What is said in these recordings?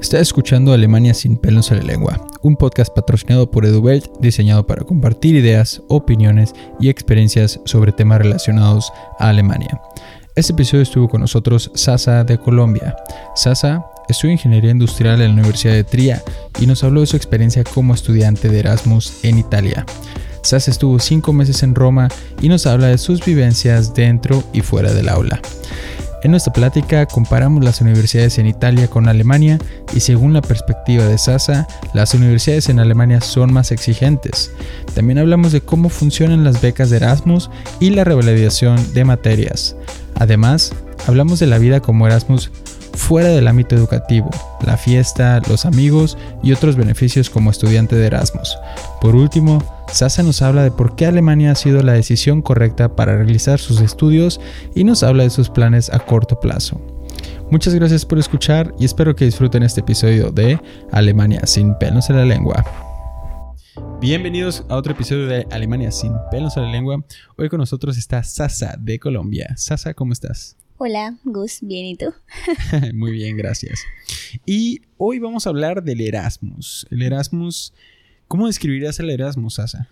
Está escuchando Alemania sin pelos en la lengua, un podcast patrocinado por EduBelt diseñado para compartir ideas, opiniones y experiencias sobre temas relacionados a Alemania. Este episodio estuvo con nosotros Sasa de Colombia. Sasa estudió ingeniería industrial en la Universidad de Tria y nos habló de su experiencia como estudiante de Erasmus en Italia. Sasa estuvo cinco meses en Roma y nos habla de sus vivencias dentro y fuera del aula. En nuestra plática comparamos las universidades en Italia con Alemania y según la perspectiva de Sasa, las universidades en Alemania son más exigentes. También hablamos de cómo funcionan las becas de Erasmus y la revalidación de materias. Además, hablamos de la vida como Erasmus fuera del ámbito educativo, la fiesta, los amigos y otros beneficios como estudiante de Erasmus. Por último, Sasa nos habla de por qué Alemania ha sido la decisión correcta para realizar sus estudios y nos habla de sus planes a corto plazo. Muchas gracias por escuchar y espero que disfruten este episodio de Alemania sin pelos en la lengua. Bienvenidos a otro episodio de Alemania sin pelos en la lengua. Hoy con nosotros está Sasa de Colombia. Sasa, ¿cómo estás? Hola, Gus, bien y tú. Muy bien, gracias. Y hoy vamos a hablar del Erasmus. El Erasmus ¿Cómo describirías el Erasmus, Asa?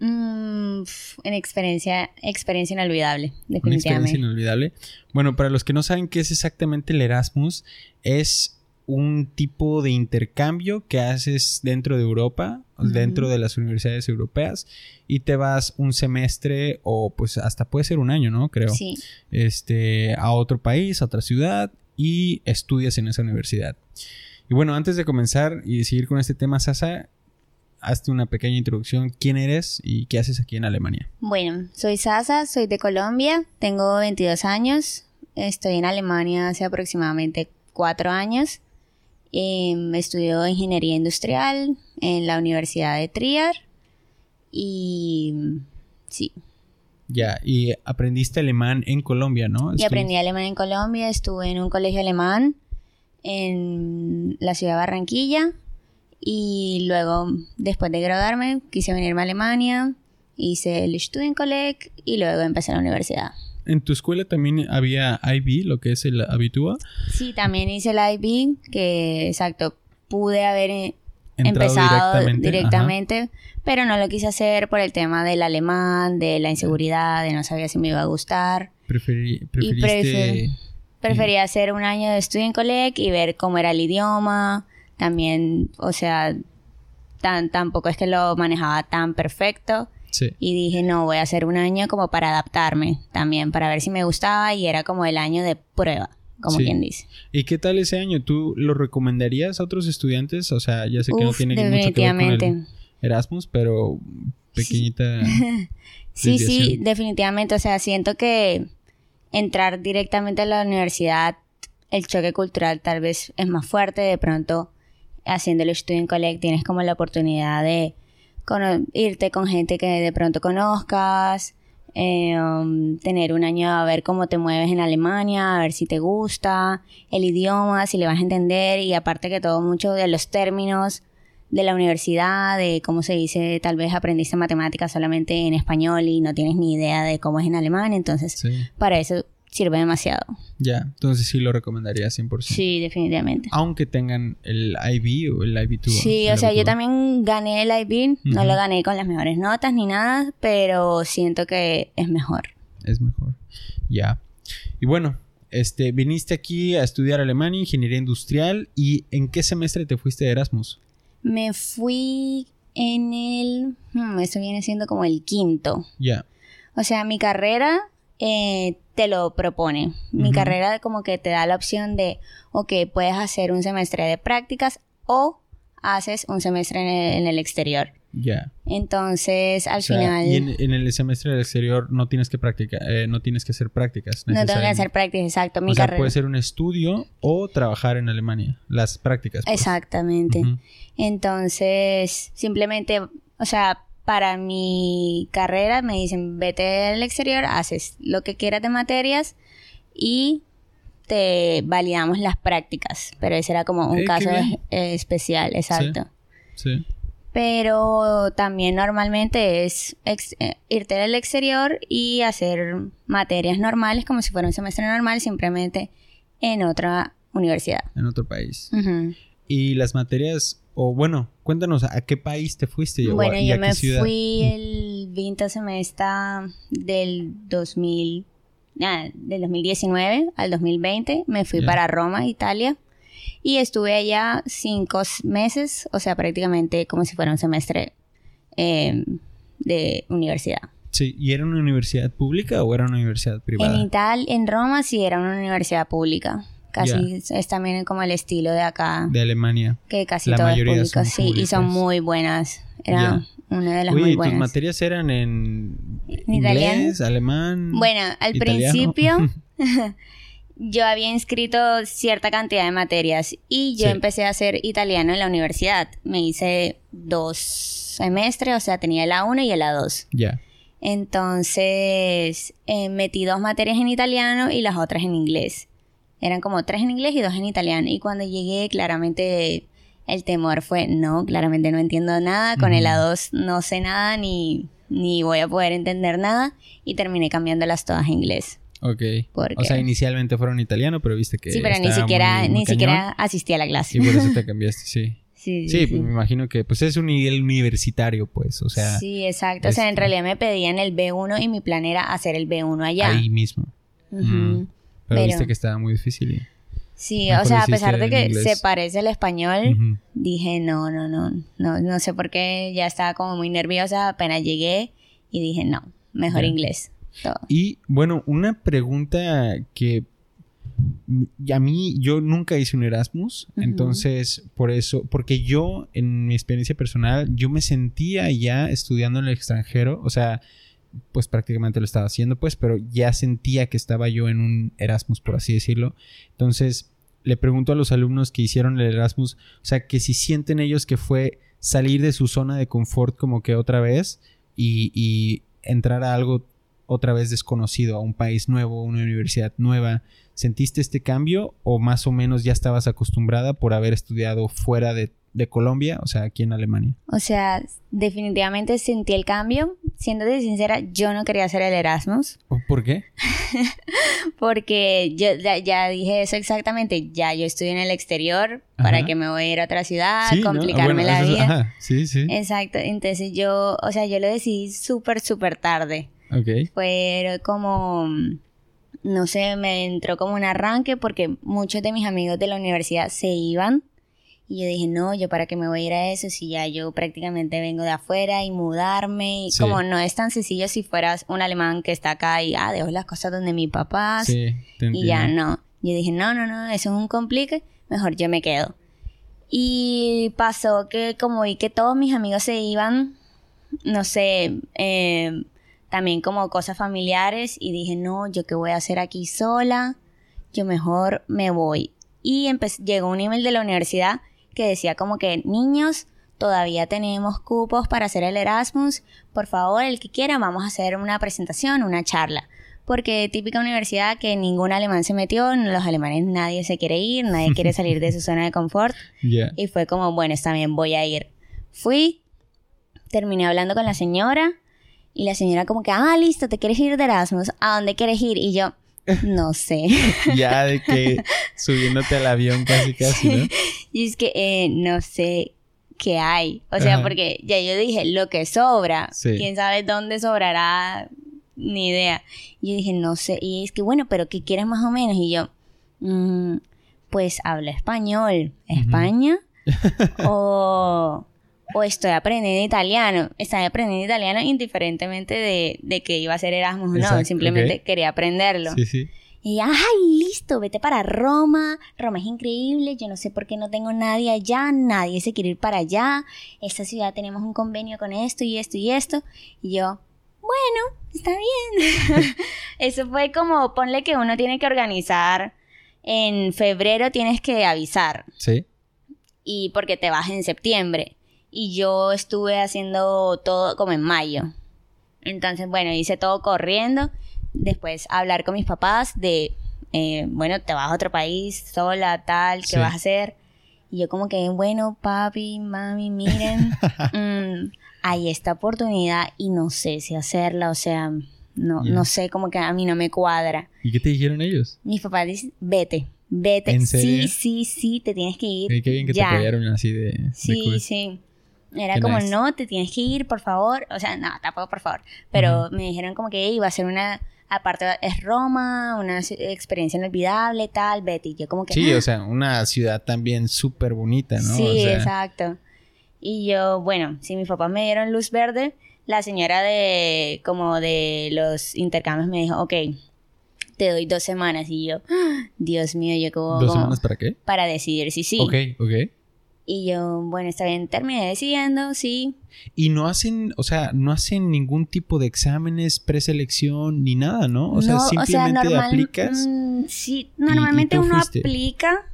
Mm, en experiencia, experiencia inolvidable, definitivamente. Una experiencia inolvidable. Bueno, para los que no saben qué es exactamente el Erasmus, es un tipo de intercambio que haces dentro de Europa, dentro de las universidades europeas, y te vas un semestre o pues hasta puede ser un año, ¿no? Creo. Sí. Este, a otro país, a otra ciudad, y estudias en esa universidad. Y bueno, antes de comenzar y seguir con este tema, Sasa, hazte una pequeña introducción. ¿Quién eres y qué haces aquí en Alemania? Bueno, soy Sasa, soy de Colombia, tengo 22 años, estoy en Alemania hace aproximadamente 4 años. Eh, estudio ingeniería industrial en la Universidad de Trier y sí. Ya, y aprendiste alemán en Colombia, ¿no? Y aprendí alemán en Colombia, estuve en un colegio alemán en la ciudad de Barranquilla y luego, después de graduarme, quise venirme a Alemania, hice el Studienkolleg y luego empecé la universidad. ¿En tu escuela también había IB, lo que es el Abitua? Sí, también hice el IB, que exacto, pude haber eh, empezado directamente, pero no lo quise hacer por el tema del alemán, de la inseguridad, de no sabía si me iba a gustar. Preferí, preferiste... prefería hacer un año de Studienkolleg y ver cómo era el idioma, también, o sea, tan, tampoco es que lo manejaba tan perfecto. Sí. Y dije, no, voy a hacer un año como para adaptarme también, para ver si me gustaba y era como el año de prueba, como quien dice. ¿Y qué tal ese año? ¿Tú lo recomendarías a otros estudiantes? O sea, ya sé que no tiene mucho que ver con el Erasmus, pero pequeñita. sí, sí, definitivamente. O sea, siento que entrar directamente a la universidad, el choque cultural tal vez es más fuerte, de pronto haciendo el Student Collect tienes como la oportunidad de irte con gente que de pronto conozcas, eh, um, tener un año a ver cómo te mueves en Alemania, a ver si te gusta el idioma, si le vas a entender y aparte que todo mucho de los términos de la universidad, de cómo se dice, tal vez aprendiste matemáticas solamente en español y no tienes ni idea de cómo es en alemán, entonces para eso sirve demasiado. Ya, entonces sí lo recomendaría 100%. Sí, definitivamente. Aunque tengan el IB o el IB2. Sí, o sea, yo también gané el IB, no lo gané con las mejores notas ni nada, pero siento que es mejor. Es mejor, ya. Y bueno, este, viniste aquí a estudiar Alemania, ingeniería industrial, ¿y en qué semestre te fuiste de Erasmus? Me fui en el... Hmm, eso viene siendo como el quinto. Ya. O sea, mi carrera eh, te lo propone. Mi carrera como que te da la opción de, ok, puedes hacer un semestre de prácticas o haces un semestre en el, exterior. Ya. Entonces, al final... Y en, el semestre del exterior no tienes que practicar, eh, no tienes que hacer prácticas. No tengo que hacer prácticas, exacto. Mi o sea, puede ser un estudio o trabajar en Alemania. Las prácticas. Pues. Exactamente. Entonces, simplemente, o sea, para mi carrera me dicen, vete al exterior, haces lo que quieras de materias y te validamos las prácticas. Pero ese era como un caso especial, exacto. Sí. Pero también normalmente es eh, irte al exterior y hacer materias normales como si fuera un semestre normal, simplemente en otra universidad. En otro país. ¿Y las materias, o bueno, cuéntanos, ¿a qué país te fuiste? Bueno, yo me fui el 20 semestre del 2000, ah, del 2019 al 2020. Me fui para Roma, Italia. Y estuve allá cinco meses, o sea, prácticamente como si fuera un semestre em, de universidad. Sí, ¿y era una universidad pública o era una universidad privada? En Italia, en Roma sí era una universidad pública. Casi es también como el estilo de acá. De Alemania. Que casi todo es público, sí, y son muy buenas. Era una de las muy buenas. ¿tus materias eran en, inglés, alemán? Bueno, al principio yo había inscrito cierta cantidad de materias y yo empecé a hacer italiano en la universidad. Me hice dos semestres, o sea, tenía el A1 y el A2. Ya. Entonces, eh, metí dos materias en italiano y las otras en inglés. Eran como tres en inglés y dos en italiano. Y cuando llegué, claramente el temor fue, no, claramente no entiendo nada. Con el A2 no sé nada ni, ni voy a poder entender nada. Y terminé cambiándolas todas a inglés. Ok. O sea, inicialmente fueron italiano, pero viste que. Sí, pero ni siquiera, ni siquiera asistí a la clase. Y por eso te cambiaste, sí. Sí, sí, Pues me imagino que pues es un nivel universitario, pues, o sea. Sí, exacto. O sea, en realidad me pedían el B1 y mi plan era hacer el B1 allá. Ahí mismo. Pero, viste que estaba muy difícil. Sí, o sea, a pesar de que se parece el español, dije, no, no, no, no, no sé por qué, ya estaba como muy nerviosa, apenas llegué y dije, no, mejor inglés. Y bueno, una pregunta que a mí yo nunca hice un Erasmus, entonces por eso, porque yo en mi experiencia personal, yo me sentía ya estudiando en el extranjero, o sea, pues prácticamente lo estaba haciendo, pues, pero ya sentía que estaba yo en un Erasmus, por así decirlo. Entonces, le pregunto a los alumnos que hicieron el Erasmus, o sea, que si sienten ellos que fue salir de su zona de confort como que otra vez y, y entrar a algo otra vez desconocido, a un país nuevo, una universidad nueva. ¿Sentiste este cambio o más o menos ya estabas acostumbrada por haber estudiado fuera de de Colombia, o sea, aquí en Alemania? O sea, definitivamente sentí el cambio. Siéndote sincera, yo no quería hacer el Erasmus. ¿Por qué? Porque yo ya, dije eso exactamente. Ya yo estoy en el exterior, ¿para que me voy a ir a otra ciudad? complicarme la vida. Sí, sí. Exacto. Entonces yo, o sea, yo lo decidí súper, súper tarde. Ok. Fue como no sé, me entró como un arranque porque muchos de mis amigos de la universidad se iban y yo dije, no, yo para qué me voy a ir a eso si ya yo prácticamente vengo de afuera y mudarme. Y como no es tan sencillo si fueras un alemán que está acá y, ah, dejo las cosas donde mi papá. Sí, y ya no. Yo dije, no, no, no, eso es un complique, mejor yo me quedo. Y pasó que como vi que todos mis amigos se iban, no sé, eh, también como cosas familiares y dije, no, yo qué voy a hacer aquí sola, yo mejor me voy. Y llegó un email de la universidad que decía como que niños, todavía tenemos cupos para hacer el Erasmus, por favor, el que quiera, vamos a hacer una presentación, una charla. Porque típica universidad que ningún alemán se metió, los alemanes nadie se quiere ir, nadie quiere salir de su zona de confort. Y fue como, bueno, está bien, voy a ir. Fui, terminé hablando con la señora y la señora como que, ah, listo, te quieres ir de Erasmus, ¿a dónde quieres ir? Y yo, no sé. ya de que subiéndote al avión casi casi, ¿no? Y es que eh, no sé qué hay. O sea, porque ya yo dije, lo que sobra. Quién sabe dónde sobrará, ni idea. Y yo dije, no sé. Y es que, bueno, pero ¿qué quieres más o menos? Y yo, mm, pues habla español. ¿España? o o estoy aprendiendo italiano. Estoy aprendiendo italiano indiferentemente de, que iba a ser Erasmus o no, simplemente quería aprenderlo. Sí, sí. Y ay, listo, vete para Roma. Roma es increíble. Yo no sé por qué no tengo nadie allá. Nadie se quiere ir para allá. Esta ciudad tenemos un convenio con esto y esto y esto. Y yo, bueno, está bien. Eso fue como, ponle que uno tiene que organizar. En febrero tienes que avisar. Sí. Y porque te vas en septiembre y yo estuve haciendo todo como en mayo. Entonces, bueno, hice todo corriendo. Después hablar con mis papás de, eh, bueno, te vas a otro país sola, tal, ¿qué vas a hacer? Y yo como que, bueno, papi, mami, miren, mm, hay esta oportunidad y no sé si hacerla, o sea, no, no sé, como que a mí no me cuadra. ¿Y qué te dijeron ellos? Mis papás dicen, vete, Vete. Sí, sí, sí, te tienes que ir. qué bien que te apoyaron así de. Sí, sí. Era como, no, te tienes que ir, por favor. O sea, no, tampoco por favor. Pero me dijeron como que iba a ser una. Aparte, es Roma, una experiencia inolvidable, tal, Betty. Yo como que. Sí, o sea, una ciudad también súper bonita, ¿no? Sí, exacto. Y yo, bueno, si mis papás me dieron luz verde, la señora de. como de los intercambios me dijo, ok, te doy dos semanas. Y yo, ¡Ah! Dios mío, yo como... ¿Dos semanas para qué? Para decidir si sí. Ok, ok. Y yo, bueno, está bien, terminé decidiendo, sí. Y no hacen, o sea, no hacen ningún tipo de exámenes, preselección, ni nada, ¿no? O sea, simplemente aplicas. Mm, sí, normalmente uno aplica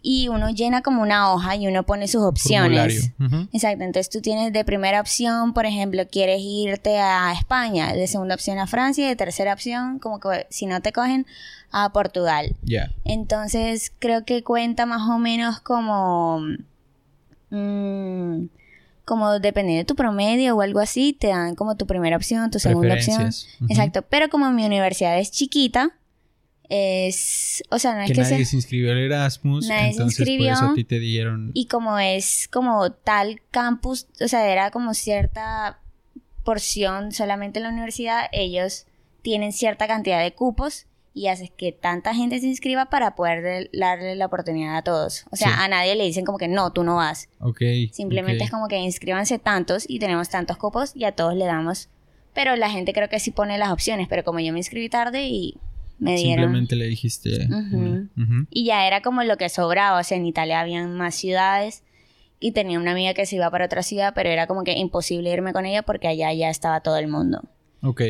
y uno llena como una hoja y uno pone sus opciones. Exacto, entonces tú tienes de primera opción, por ejemplo, quieres irte a España, de segunda opción a Francia y de tercera opción, como que si no te cogen, a Portugal. Ya. Entonces creo que cuenta más o menos como... Mm, como dependiendo de tu promedio o algo así, te dan como tu primera opción, tu segunda opción. Exacto, pero como mi universidad es chiquita, es, o sea, no es que, nadie se, inscribió al Erasmus, nadie entonces se inscribió, por eso a ti te dieron. Y como es como tal campus, o sea, era como cierta porción solamente en la universidad, ellos tienen cierta cantidad de cupos y haces que tanta gente se inscriba para poder darle la oportunidad a todos. O sea, a nadie le dicen como que no, tú no vas. Ok. Simplemente es como que inscríbanse tantos y tenemos tantos cupos y a todos le damos. Pero la gente creo que sí pone las opciones, pero como yo me inscribí tarde y me dieron. Simplemente le dijiste. Y ya era como lo que sobraba. O sea, en Italia habían más ciudades y tenía una amiga que se iba para otra ciudad, pero era como que imposible irme con ella porque allá ya estaba todo el mundo. Ok.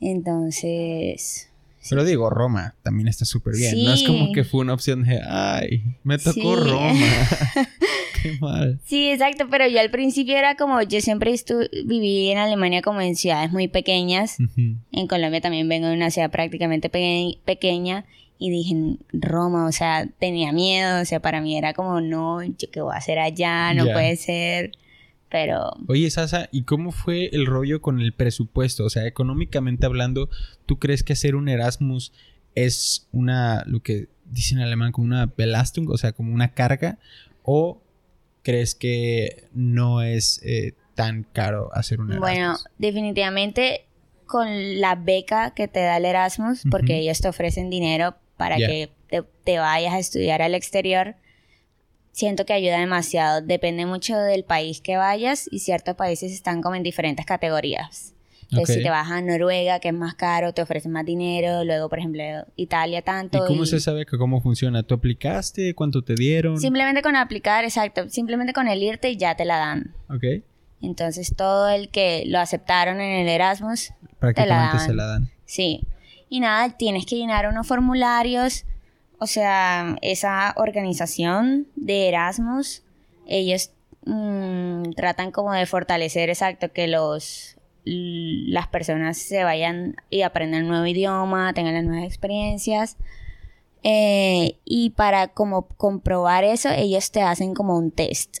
Entonces. Pero digo, Roma también está súper bien. No es como que fue una opción de, ay, me tocó Roma. Qué mal. Sí, exacto, pero yo al principio era como, yo siempre viví en Alemania como en ciudades muy pequeñas. En Colombia también vengo de una ciudad prácticamente pequeña. Y dije, Roma, o sea, tenía miedo, o sea, para mí era como, no, yo qué voy a hacer allá, no puede ser. Pero... Oye, Sasa, ¿y cómo fue el rollo con el presupuesto? O sea, económicamente hablando, ¿tú crees que hacer un Erasmus es una, lo que dicen en alemán, como una Belastung, o sea, como una carga? ¿O crees que no es eh, tan caro hacer un Erasmus? Bueno, definitivamente con la beca que te da el Erasmus, porque ellos te ofrecen dinero para que te, vayas a estudiar al exterior, siento que ayuda demasiado. Depende mucho del país que vayas y ciertos países están como en diferentes categorías. Entonces, si te vas a Noruega, que es más caro, te ofrecen más dinero. Luego, por ejemplo, Italia tanto. ¿Y cómo se sabe que cómo funciona? ¿Tú aplicaste? ¿Cuánto te dieron? Simplemente con aplicar, exacto. Simplemente con el irte ya te la dan. Ok. Entonces, todo el que lo aceptaron en el Erasmus, prácticamente se la dan. Sí. Y nada, tienes que llenar unos formularios o sea, esa organización de Erasmus, ellos mm, tratan como de fortalecer, exacto, que los las personas se vayan y aprendan un nuevo idioma, tengan las nuevas experiencias. Eh, y para como comprobar eso, ellos te hacen como un test.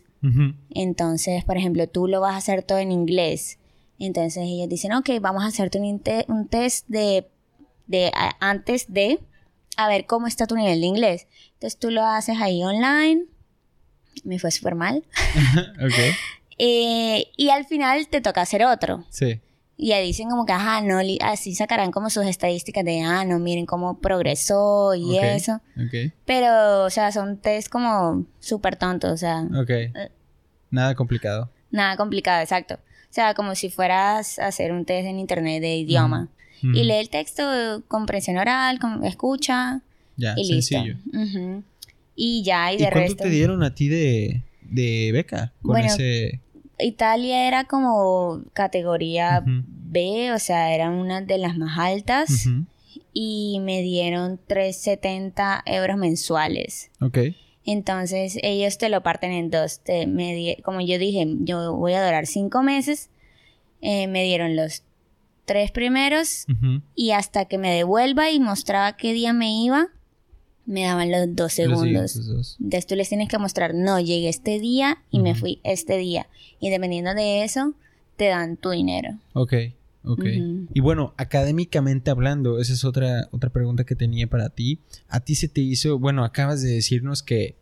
Entonces, por ejemplo, tú lo vas a hacer todo en inglés. Entonces ellos dicen, ok, vamos a hacerte un, un test de, de antes de a ver cómo está tu nivel de inglés. Entonces tú lo haces ahí online. Me fue súper mal. ok. Eh, y al final te toca hacer otro. Sí. Y ahí dicen como que, ajá, no, así sacarán como sus estadísticas de, ah, no, miren cómo progresó y eso. Ok. Pero, o sea, son test como súper tontos, o sea. Ok. Eh, nada complicado. Nada complicado, exacto. O sea, como si fueras a hacer un test en internet de idioma. Y lee el texto, comprensión oral, escucha. Ya, y sencillo. Y ya, y de ¿Y cuánto te dieron a ti de, de beca con bueno, ese...? Italia era como categoría B, o sea, era una de las más altas. Y me dieron 370 euros mensuales. Ok. Entonces ellos te lo parten en dos. Te, me como yo dije, yo voy a durar cinco meses. Eh, me dieron los tres primeros y hasta que me devuelva y mostraba qué día me iba, me daban los dos segundos. Entonces tú les tienes que mostrar, no, llegué este día y me fui este día. Y dependiendo de eso, te dan tu dinero. Ok. Ok. Y bueno, académicamente hablando, esa es otra, otra pregunta que tenía para ti. ¿A ti se te hizo, bueno, acabas de decirnos que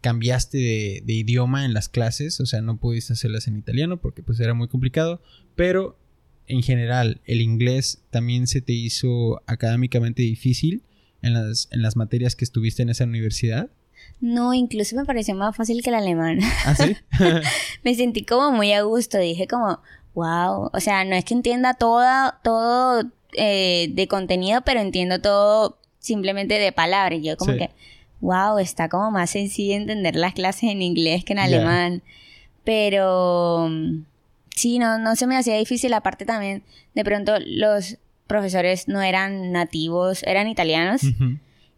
cambiaste de, de, idioma en las clases, o sea, no pudiste hacerlas en italiano porque pues era muy complicado, pero en general, ¿el inglés también se te hizo académicamente difícil en las, en las materias que estuviste en esa universidad? No, incluso me pareció más fácil que el alemán. ¿Ah, sí? me sentí como muy a gusto, dije como, wow, o sea, no es que entienda toda, todo eh, de contenido, pero entiendo todo simplemente de palabras. Yo como que, wow, está como más sencillo entender las clases en inglés que en alemán. Pero sí, no, no se me hacía difícil. Aparte también, de pronto los profesores no eran nativos, eran italianos.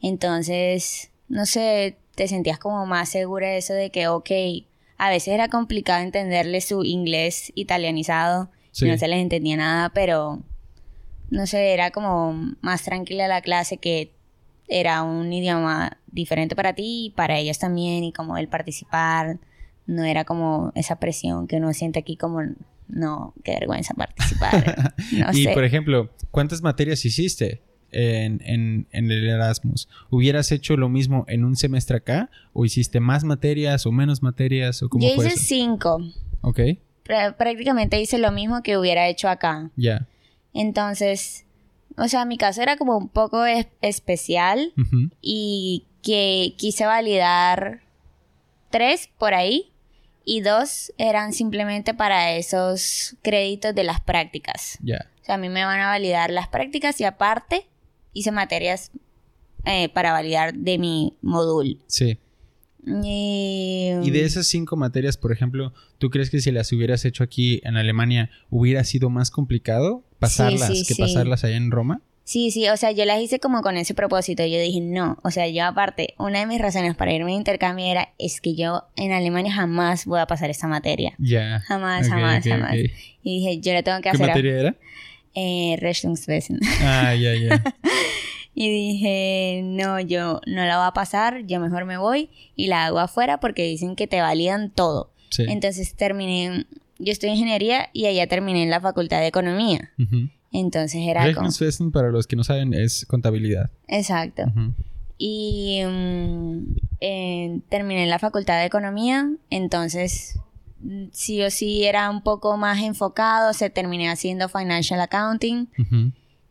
Entonces, no sé, te sentías como más segura de eso de que, ok, a veces era complicado entenderle su inglés italianizado y no se les entendía nada, pero no sé, era como más tranquila la clase que era un idioma diferente para ti y para ellos también y como el participar no era como esa presión que uno siente aquí como no, qué vergüenza participar. y por ejemplo, ¿cuántas materias hiciste en, en, en, el Erasmus? ¿Hubieras hecho lo mismo en un semestre acá? ¿O hiciste más materias o menos materias? O cómo Yo hice cinco. Ok. prácticamente hice lo mismo que hubiera hecho acá. Ya. Entonces, o sea, mi caso era como un poco especial y que quise validar tres por ahí y dos eran simplemente para esos créditos de las prácticas. Ya. O sea, a mí me van a validar las prácticas y aparte hice materias eh, para validar de mi módulo. Sí. Y... de esas cinco materias, por ejemplo, ¿tú crees que si las hubieras hecho aquí en Alemania hubiera sido más complicado pasarlas que pasarlas allá en Roma? Sí, sí, o sea, yo las hice como con ese propósito. Yo dije, no, o sea, yo aparte, una de mis razones para irme a intercambio era, es que yo en Alemania jamás voy a pasar esta materia. Ya. Jamás, jamás, jamás. Y dije, yo la tengo que hacer. ¿Qué materia era? Eh, Rechnungswesen. Ah, ya, ya. y dije, no, yo no la voy a pasar, yo mejor me voy y la hago afuera porque dicen que te validan todo. Sí. Entonces terminé, yo estoy en ingeniería y allá terminé en la facultad de economía. Entonces era como... para los que no saben, es contabilidad. Exacto. Y mm, terminé en la facultad de economía, entonces mm, sí o sí era un poco más enfocado, se terminé haciendo financial accounting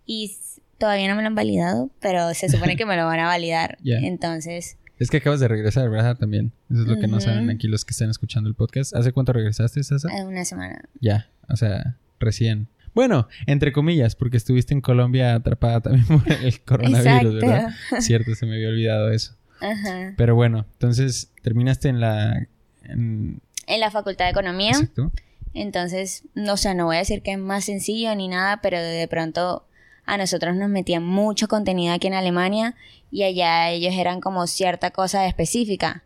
y todavía no me lo han validado, pero se supone que me lo van a validar. Entonces... Es que acabas de regresar, ¿verdad? También. Eso es lo que no saben aquí los que están escuchando el podcast. ¿Hace cuánto regresaste, Sasa? Una semana. Ya, o sea, recién. Bueno, entre comillas, porque estuviste en Colombia atrapada también por el coronavirus, ¿verdad? Cierto, se me había olvidado eso. Ajá. Pero bueno, entonces terminaste en la... En, la Facultad de Economía. Exacto. Entonces, no, o sea, no voy a decir que es más sencillo ni nada, pero de pronto a nosotros nos metían mucho contenido aquí en Alemania y allá ellos eran como cierta cosa específica.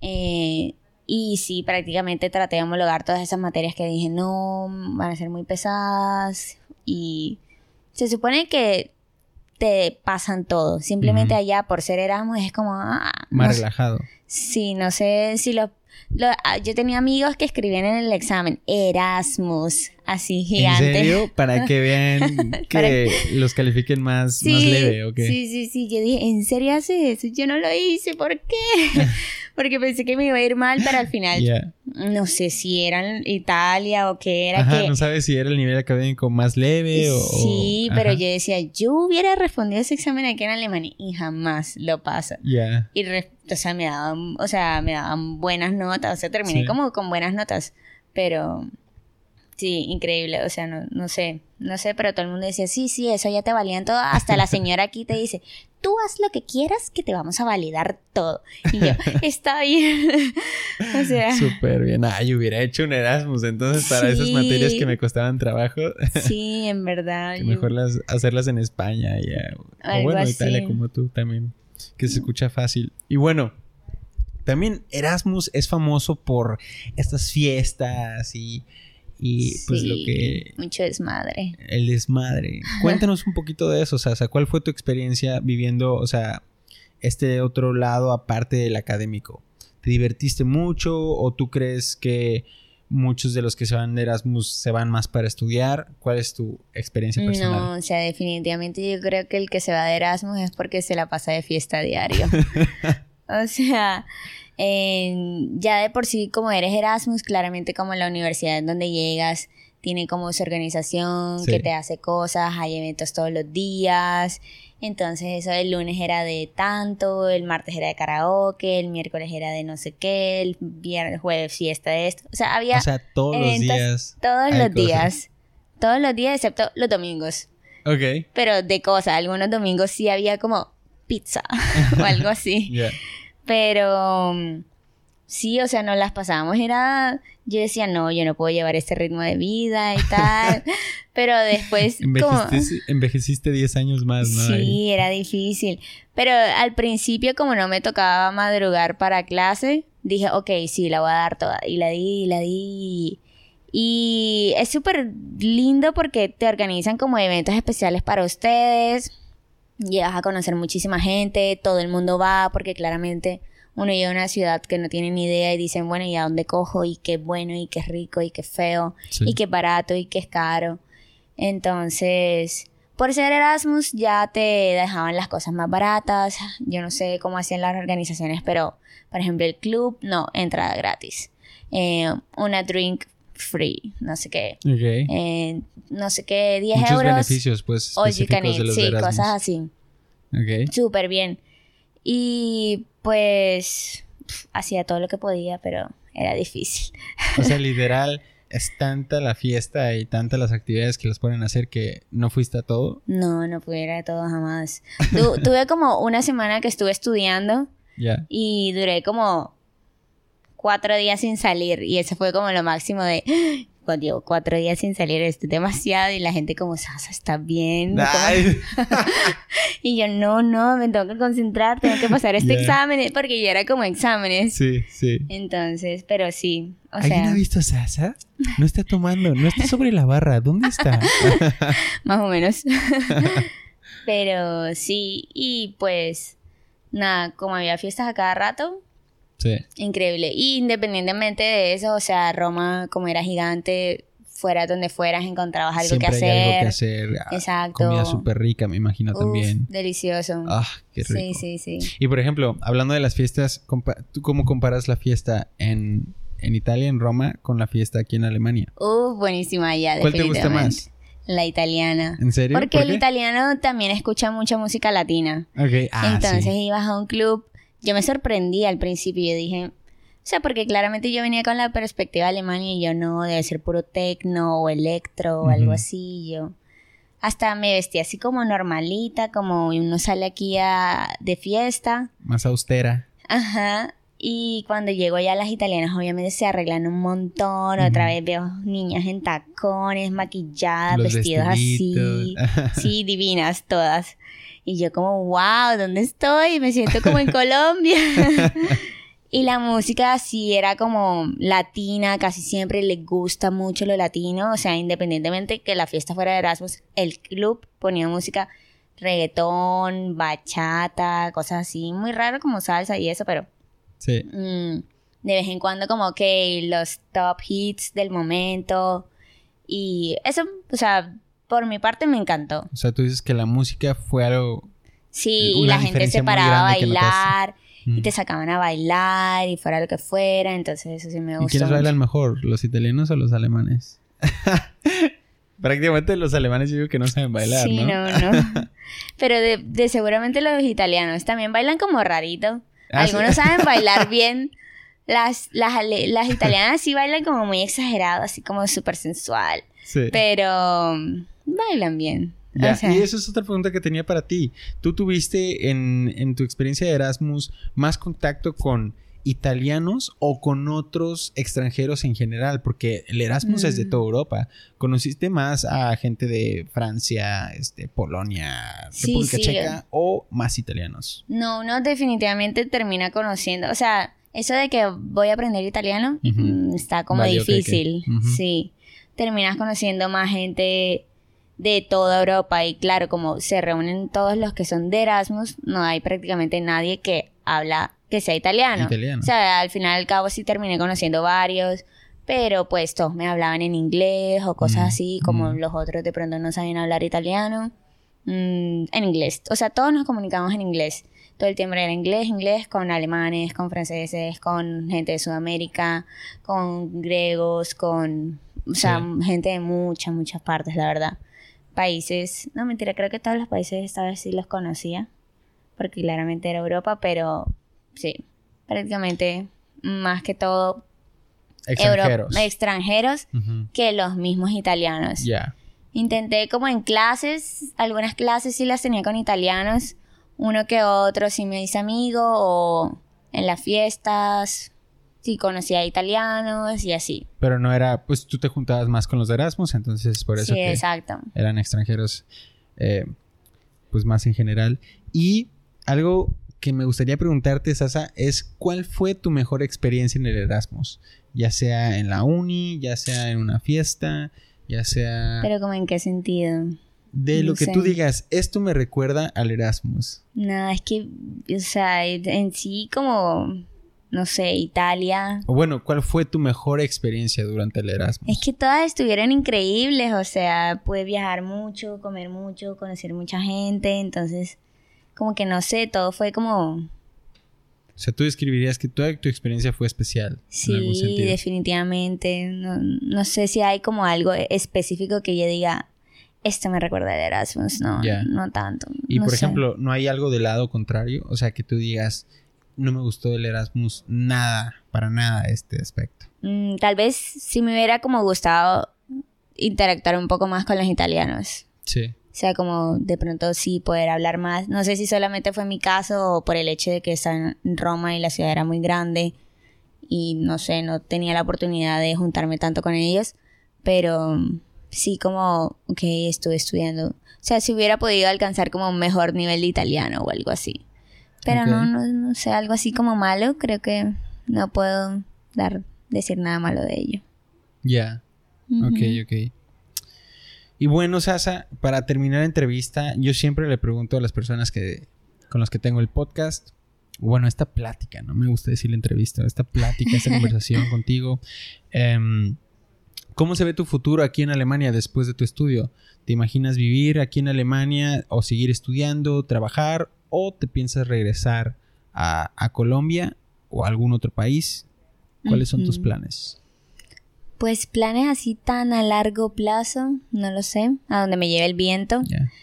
Eh, y sí, prácticamente traté de homologar todas esas materias que dije, no, van a ser muy pesadas. Y se supone que te pasan todo. Simplemente allá, por ser Erasmus, es como... Ah, Más relajado. Sí, no sé si lo Ah, yo tenía amigos que escribían en el examen Erasmus, así gigante. ¿En serio? Para que vean que los califiquen más, más leve, ¿ok? Sí, sí, sí. Yo dije, ¿en serio hace eso? Yo no lo hice, ¿por qué? Porque pensé que me iba a ir mal, pero al final no sé si era Italia o qué era. Ajá, no sabes si era el nivel académico más leve o. Sí, pero yo decía, yo hubiera respondido ese examen aquí en Alemania y jamás lo paso. Ya. Y o sea, me daban, o sea, me daban buenas notas, o sea, terminé como con buenas notas, pero sí, increíble, o sea, no, no sé, no sé, pero todo el mundo decía, sí, sí, eso ya te valían todo, hasta la señora aquí te dice, tú haz lo que quieras que te vamos a validar todo. Y yo, está bien. o sea. Súper bien. Ay, hubiera hecho un Erasmus entonces para esas materias que me costaban trabajo. sí, en verdad. mejor las, hacerlas en España y, o bueno, Italia como tú también que se escucha fácil. Y bueno, también Erasmus es famoso por estas fiestas y, y pues lo que... Mucho desmadre. El desmadre. Cuéntanos un poquito de eso, o sea, ¿cuál fue tu experiencia viviendo, o sea, este otro lado aparte del académico? ¿Te divertiste mucho o tú crees que muchos de los que se van de Erasmus se van más para estudiar. ¿Cuál es tu experiencia personal? No, o sea, definitivamente yo creo que el que se va de Erasmus es porque se la pasa de fiesta diario. o sea, ya de por sí como eres Erasmus, claramente como la universidad en donde llegas tiene como su organización que te hace cosas, hay eventos todos los días. Entonces eso el lunes era de tanto, el martes era de karaoke, el miércoles era de no sé qué, el viernes, jueves fiesta de esto. O sea, había o sea, todos los días. Todos los días. Todos los días excepto los domingos. Ok. Pero de cosas, algunos domingos sí había como pizza o algo así. Pero Sí, o sea, nos las pasábamos, era, yo decía, no, yo no puedo llevar este ritmo de vida y tal, pero después... Envejeciste, 10 años más, ¿no? Sí, era difícil, pero al principio como no me tocaba madrugar para clase, dije, ok, sí, la voy a dar toda, y la di, y la di, y es súper lindo porque te organizan como eventos especiales para ustedes, llegas a conocer muchísima gente, todo el mundo va porque claramente uno llega a una ciudad que no tiene ni idea y dicen, bueno, ¿y a dónde cojo? Y qué bueno, y qué rico, y qué feo, y qué barato, y qué es caro. Entonces, por ser Erasmus ya te dejaban las cosas más baratas. Yo no sé cómo hacían las organizaciones, pero, por ejemplo, el club, no, entrada gratis. Eh, una drink free, no sé qué. Eh, no sé qué, 10 Muchos euros. beneficios, pues, los Sí, cosas así. Ok. Súper bien. Y pues hacía todo lo que podía, pero era difícil. O sea, literal, es tanta la fiesta y tantas las actividades que los ponen a hacer que no fuiste a todo. No, no pudiera a todo jamás. tuve como una semana que estuve estudiando y duré como cuatro días sin salir y eso fue como lo máximo de cuando llevo cuatro días sin salir esto demasiado y la gente como Sasa está bien y yo no no me tengo que concentrar tengo que pasar este examen porque ya era como exámenes sí sí entonces pero sí o ¿Alguien ha visto a Sasa? No está tomando, no está sobre la barra, ¿dónde está? Más o menos. Pero sí, y pues nada, como había fiestas a cada rato, Sí. Increíble. Y independientemente de eso, o sea, Roma, como era gigante, fuera donde fueras, encontrabas algo que hacer. Hay algo que hacer. Ah, Exacto. Comida súper rica, me imagino también. Delicioso. Ah, qué rico. Sí, sí, sí. Y por ejemplo, hablando de las fiestas, ¿tú cómo comparas la fiesta en, en Italia, en Roma, con la fiesta aquí en Alemania? Uh, buenísima ya, ¿Cuál te gusta más? La italiana. ¿En serio? Porque el italiano también escucha mucha música latina. Ok, ah, Entonces ibas a un club yo me sorprendí al principio, yo dije, o sea, porque claramente yo venía con la perspectiva de Alemania y yo no, debe ser puro tecno o electro o algo así, yo hasta me vestí así como normalita, como uno sale aquí a, de fiesta. Más austera. Ajá. Y cuando llego allá las italianas obviamente se arreglan un montón, otra vez veo niñas en tacones, maquilladas, vestidos así. sí, divinas todas. Y yo como, wow, ¿dónde estoy? Me siento como en Colombia. y la música sí era como latina, casi siempre le gusta mucho lo latino, o sea, independientemente que la fiesta fuera de Erasmus, el club ponía música reggaetón, bachata, cosas así, muy raro como salsa y eso, pero... Sí. Mm, de vez en cuando como que los top hits del momento y eso, o sea, por mi parte me encantó. O sea, tú dices que la música fue algo... Sí, y la gente se paraba a bailar y te sacaban a bailar y fuera lo que fuera, entonces eso sí me gustó. ¿Y quiénes bailan mejor, los italianos o los alemanes? Prácticamente los alemanes yo digo que no saben bailar, sí, ¿no? no, no. Pero de, seguramente los italianos también bailan como rarito. Ah, Algunos saben bailar bien. Las, las, las italianas sí bailan como muy exagerado, así como súper sensual. Sí. Pero bailan bien. y eso es otra pregunta que tenía para ti. ¿Tú tuviste en, tu experiencia de Erasmus más contacto con italianos o con otros extranjeros en general? Porque el Erasmus es de mm. toda Europa. ¿Conociste más a gente de Francia, este, Polonia, República Checa o más italianos? No, uno definitivamente termina conociendo. O sea, eso de que voy a aprender italiano mm, está como difícil. Sí. Terminas conociendo más gente de toda Europa y claro, como se reúnen todos los que son de Erasmus, no hay prácticamente nadie que habla que sea italiano. O sea, al final al cabo sí terminé conociendo varios, pero pues todos me hablaban en inglés o cosas así, como los otros de pronto no sabían hablar italiano, mm, en inglés. O sea, todos nos comunicamos en inglés. Todo el tiempo era inglés, inglés, con alemanes, con franceses, con gente de Sudamérica, con griegos, con, o sea, gente de muchas, muchas partes, la verdad. Países, no mentira, creo que todos los países esta vez sí los conocía, porque claramente era Europa, pero sí, prácticamente más que todo extranjeros, extranjeros que los mismos italianos. Ya. Intenté como en clases, algunas clases sí las tenía con italianos, uno que otro sí me hice amigo o en las fiestas sí conocía italianos y así. Pero no era, pues tú te juntabas más con los de Erasmus, entonces por eso sí, exacto. eran extranjeros, eh, pues más en general. Y algo que me gustaría preguntarte, Sasa, es ¿cuál fue tu mejor experiencia en el Erasmus? Ya sea en la uni, ya sea en una fiesta, ya sea... Pero como en qué sentido? De lo que tú digas, esto me recuerda al Erasmus. No, es que, o sea, en sí como, no sé, Italia. O bueno, ¿cuál fue tu mejor experiencia durante el Erasmus? Es que todas estuvieron increíbles, o sea, pude viajar mucho, comer mucho, conocer mucha gente, entonces como que no sé, todo fue como... O sea, tú describirías que toda tu experiencia fue especial. Sí, definitivamente. No, sé si hay como algo específico que yo diga, esto me recuerda de Erasmus, no, no tanto. Y por ejemplo, ¿no hay algo del lado contrario? O sea, que tú digas, no me gustó el Erasmus nada, para nada este aspecto. Mm, tal vez si me hubiera como gustado interactuar un poco más con los italianos. Sí. O sea, como de pronto sí poder hablar más. No sé si solamente fue mi caso o por el hecho de que está en Roma y la ciudad era muy grande y no sé, no tenía la oportunidad de juntarme tanto con ellos, pero sí como, ok, estuve estudiando. O sea, si hubiera podido alcanzar como un mejor nivel de italiano o algo así. Pero no, no, no sé, algo así como malo, creo que no puedo dar, decir nada malo de ello. Ya. Ok, ok. Y bueno, Sasa, para terminar la entrevista, yo siempre le pregunto a las personas que, con las que tengo el podcast, bueno, esta plática, no me gusta decir la entrevista, esta plática, esta conversación contigo, em, ¿cómo se ve tu futuro aquí en Alemania después de tu estudio? ¿Te imaginas vivir aquí en Alemania o seguir estudiando, trabajar o te piensas regresar a, Colombia o a algún otro país? ¿Cuáles son tus planes? Pues planes así tan a largo plazo, no lo sé, a donde me lleve el viento.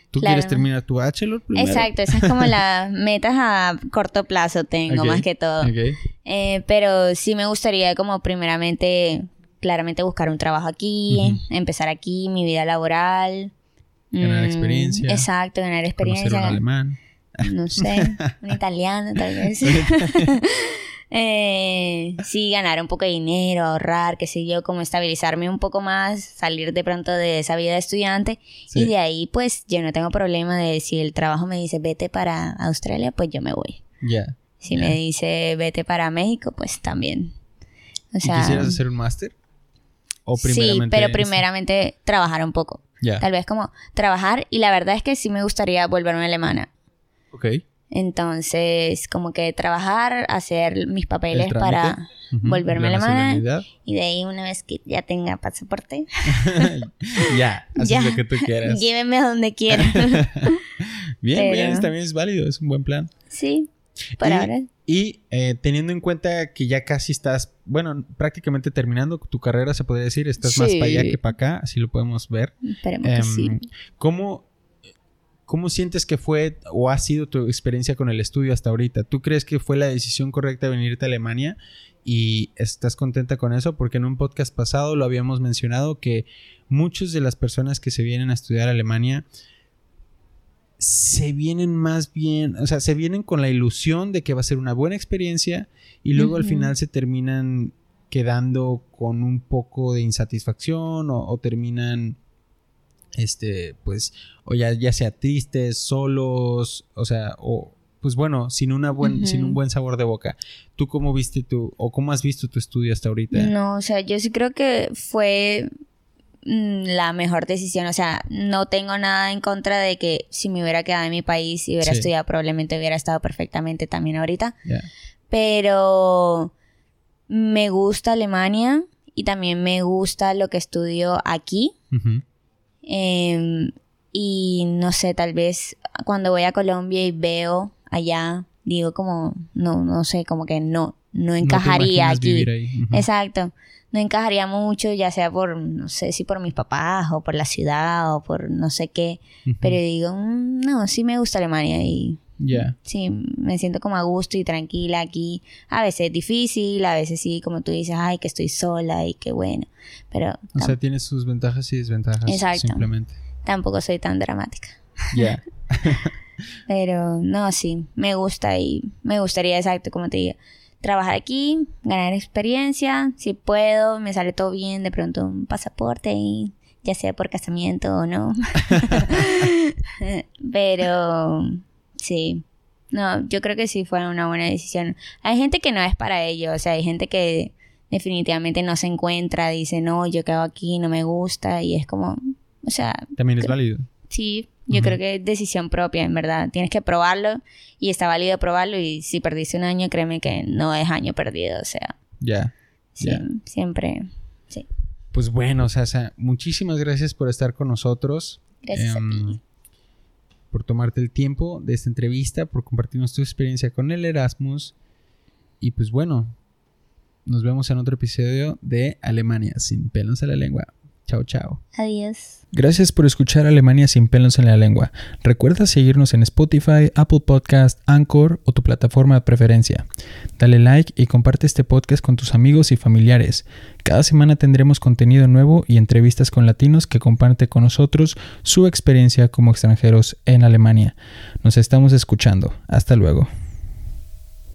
¿Tú quieres terminar tu bachelor primero? Exacto, esas es como las metas a corto plazo tengo, más que todo. Eh, pero sí me gustaría como primeramente, claramente buscar un trabajo aquí, empezar aquí, mi vida laboral. Ganar mm, experiencia. Exacto, ganar experiencia. un alemán. No sé, un italiano tal vez. eh, sí, ganar un poco de dinero, ahorrar, qué sé yo, como estabilizarme un poco más, salir de pronto de esa vida de estudiante y de ahí pues yo no tengo problema de si el trabajo me dice vete para Australia, pues yo me voy. Ya. Si me dice vete para México, pues también. O sea, ¿Quisieras hacer un máster? sí, pero primeramente trabajar un poco. Tal vez como trabajar y la verdad es que sí me gustaría volverme alemana. Ok. Entonces, como que trabajar, hacer mis papeles para volverme alemana. Y de ahí, una vez que ya tenga pasaporte, ya, haz lo que tú quieras. Llévenme a donde quieran. bien, bien, también es válido, es un buen plan. Sí, por ahora. Y eh, teniendo en cuenta que ya casi estás, bueno, prácticamente terminando tu carrera, se podría decir, estás más para allá que para acá, así lo podemos ver. Esperemos que sí. Em, ¿Cómo ¿Cómo sientes que fue o ha sido tu experiencia con el estudio hasta ahorita? ¿Tú crees que fue la decisión correcta venirte a Alemania y estás contenta con eso? Porque en un podcast pasado lo habíamos mencionado que muchas de las personas que se vienen a estudiar a Alemania se vienen más bien, o sea, se vienen con la ilusión de que va a ser una buena experiencia y luego al final se terminan quedando con un poco de insatisfacción o terminan este, pues, o ya, ya sea tristes, solos, o sea, o pues bueno, sin una buen, sin un buen sabor de boca. ¿Tú cómo viste tu, o cómo has visto tu estudio hasta ahorita? No, o sea, yo sí creo que fue mm, la mejor decisión. O sea, no tengo nada en contra de que si me hubiera quedado en mi país y hubiera estudiado, probablemente hubiera estado perfectamente también ahorita. Pero me gusta Alemania y también me gusta lo que estudio aquí. Em, y no sé, tal vez cuando voy a Colombia y veo allá, digo como, no, no sé, como que no, no encajaría aquí. Exacto. No encajaría mucho, ya sea por, no sé si por mis papás o por la ciudad o por no sé qué. Pero digo, mm, no, sí me gusta Alemania y Sí, me siento como a gusto y tranquila aquí. A veces es difícil, a veces sí, como tú dices, ay, que estoy sola y qué bueno. Pero. O sea, tiene sus ventajas y desventajas. Exacto. Simplemente. Tampoco soy tan dramática. Ya. Pero no, sí, me gusta y me gustaría, exacto, como te digo, trabajar aquí, ganar experiencia, si puedo, me sale todo bien, de pronto un pasaporte y ya sea por casamiento o no. Pero Sí. No, yo creo que sí fue una buena decisión. Hay gente que no es para ello, o sea, hay gente que definitivamente no se encuentra, dice, no, yo quedo aquí, no me gusta, y es como, o sea... También es válido. Sí, yo creo que es decisión propia, en verdad. Tienes que probarlo y está válido probarlo y si perdiste un año, créeme que no es año perdido, o sea... Ya. Sí, siempre, sí. Pues bueno, o sea, muchísimas gracias por estar con nosotros. Gracias a em, ti por tomarte el tiempo de esta entrevista, por compartirnos tu experiencia con el Erasmus. Y pues bueno, nos vemos en otro episodio de Alemania sin pelos en la lengua. Chao, chao. Adiós. Gracias por escuchar Alemania sin pelos en la lengua. Recuerda seguirnos en Spotify, Apple Podcast, Anchor o tu plataforma de preferencia. Dale like y comparte este podcast con tus amigos y familiares. Cada semana tendremos contenido nuevo y entrevistas con latinos que comparten con nosotros su experiencia como extranjeros en Alemania. Nos estamos escuchando. Hasta luego.